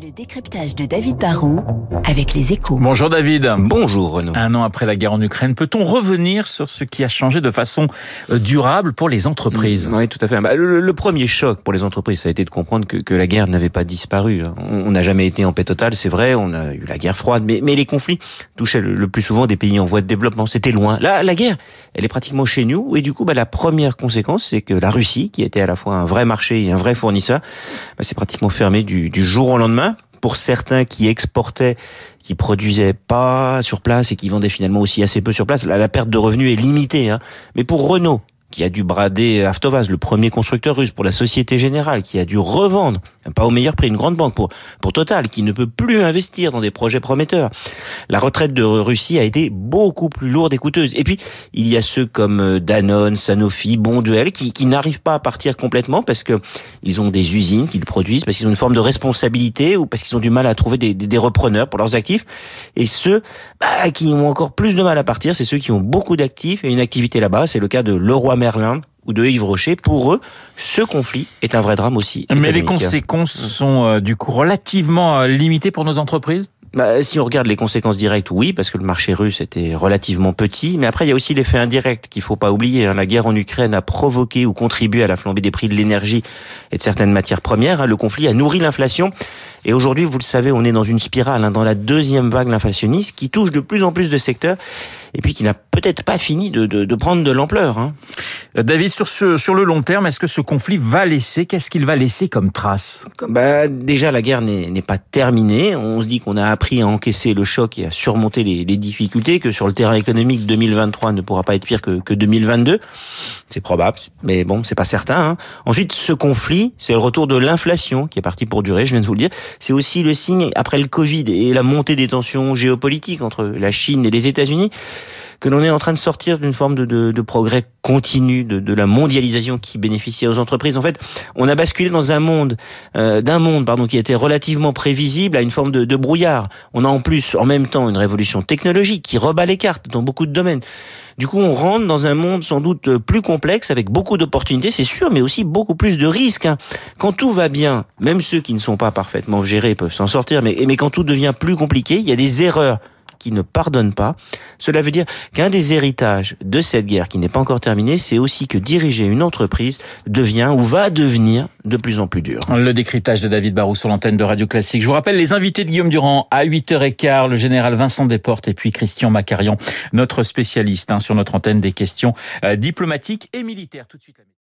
Le décryptage de David Barrault avec les échos. Bonjour David. Bonjour Renaud. Un an après la guerre en Ukraine, peut-on revenir sur ce qui a changé de façon euh, durable pour les entreprises? Oui, tout à fait. Bah, le, le, premier choc pour les entreprises, ça a été de comprendre que, que la guerre n'avait pas disparu. On n'a jamais été en paix totale, c'est vrai, on a eu la guerre froide, mais, mais les conflits touchaient le, le, plus souvent des pays en voie de développement. C'était loin. Là, la guerre, elle est pratiquement chez nous, et du coup, bah, la première conséquence, c'est que la Russie, qui était à la fois un vrai marché et un vrai fournisseur, bah, c'est pratiquement fermé du, du jour au lendemain pour certains qui exportaient, qui produisaient pas sur place et qui vendaient finalement aussi assez peu sur place, la, perte de revenus est limitée. Hein. Mais pour Renault, qui a dû brader Avtovaz, le premier constructeur russe, pour la Société Générale, qui a dû revendre, pas au meilleur prix, une grande banque pour, pour Total, qui ne peut plus investir dans des projets prometteurs. La retraite de Russie a été beaucoup plus lourde et coûteuse. Et puis, il y a ceux comme Danone, Sanofi, Bonduel, qui, qui n'arrivent pas à partir complètement parce que ils ont des usines qu'ils produisent, parce qu'ils ont une forme de responsabilité ou parce qu'ils ont du mal à trouver des repreneurs pour leurs actifs. Et ceux bah, qui ont encore plus de mal à partir, c'est ceux qui ont beaucoup d'actifs et une activité là-bas. C'est le cas de Leroy Merlin ou de Yves Rocher, pour eux, ce conflit est un vrai drame aussi. Mais les conséquences sont euh, du coup relativement euh, limitées pour nos entreprises? Bah, si on regarde les conséquences directes, oui, parce que le marché russe était relativement petit. Mais après, il y a aussi l'effet indirect qu'il faut pas oublier. Hein. La guerre en Ukraine a provoqué ou contribué à la flambée des prix de l'énergie et de certaines matières premières. Hein. Le conflit a nourri l'inflation. Et aujourd'hui, vous le savez, on est dans une spirale, hein, dans la deuxième vague inflationniste qui touche de plus en plus de secteurs et puis qui n'a peut-être pas fini de, de, prendre de l'ampleur. Hein. David, sur, ce, sur le long terme, est-ce que ce conflit va laisser, qu'est-ce qu'il va laisser comme trace? Bah, Déjà, la guerre n'est pas terminée. On se dit qu'on a appris à encaisser le choc et à surmonter les, les, difficultés, que sur le terrain économique, 2023 ne pourra pas être pire que, que 2022. C'est probable, mais bon, c'est pas certain. Hein. Ensuite, ce conflit, c'est le retour de l'inflation qui est parti pour durer, je viens de vous le dire. C'est aussi le signe, après le Covid et la montée des tensions géopolitiques entre la Chine et les États-Unis, que l'on est en train de sortir d'une forme de, de, de, progrès continu, de, de, la mondialisation qui bénéficiait aux entreprises. En fait, on a basculé dans un monde, euh, d'un monde pardon, qui était relativement prévisible à une forme de, brouillard. On a en plus, en même temps, une révolution technologique qui rebat les cartes dans beaucoup de domaines. Du coup, on rentre dans un monde sans doute plus complexe, avec beaucoup d'opportunités, c'est sûr, mais aussi beaucoup plus de risques. Hein. Quand tout va bien, même ceux qui ne sont pas parfaitement gérés peuvent s'en sortir, mais, mais quand tout devient plus compliqué, il y a des erreurs qui ne pardonne pas. Cela veut dire qu'un des héritages de cette guerre qui n'est pas encore terminée, c'est aussi que diriger une entreprise devient ou va devenir de plus en plus dur. Le décryptage de David Barou sur l'antenne de Radio Classique. Je vous rappelle les invités de Guillaume Durand à 8h15, le général Vincent Desportes et puis Christian Macarion, notre spécialiste hein, sur notre antenne des questions euh, diplomatiques et militaires. Tout de suite.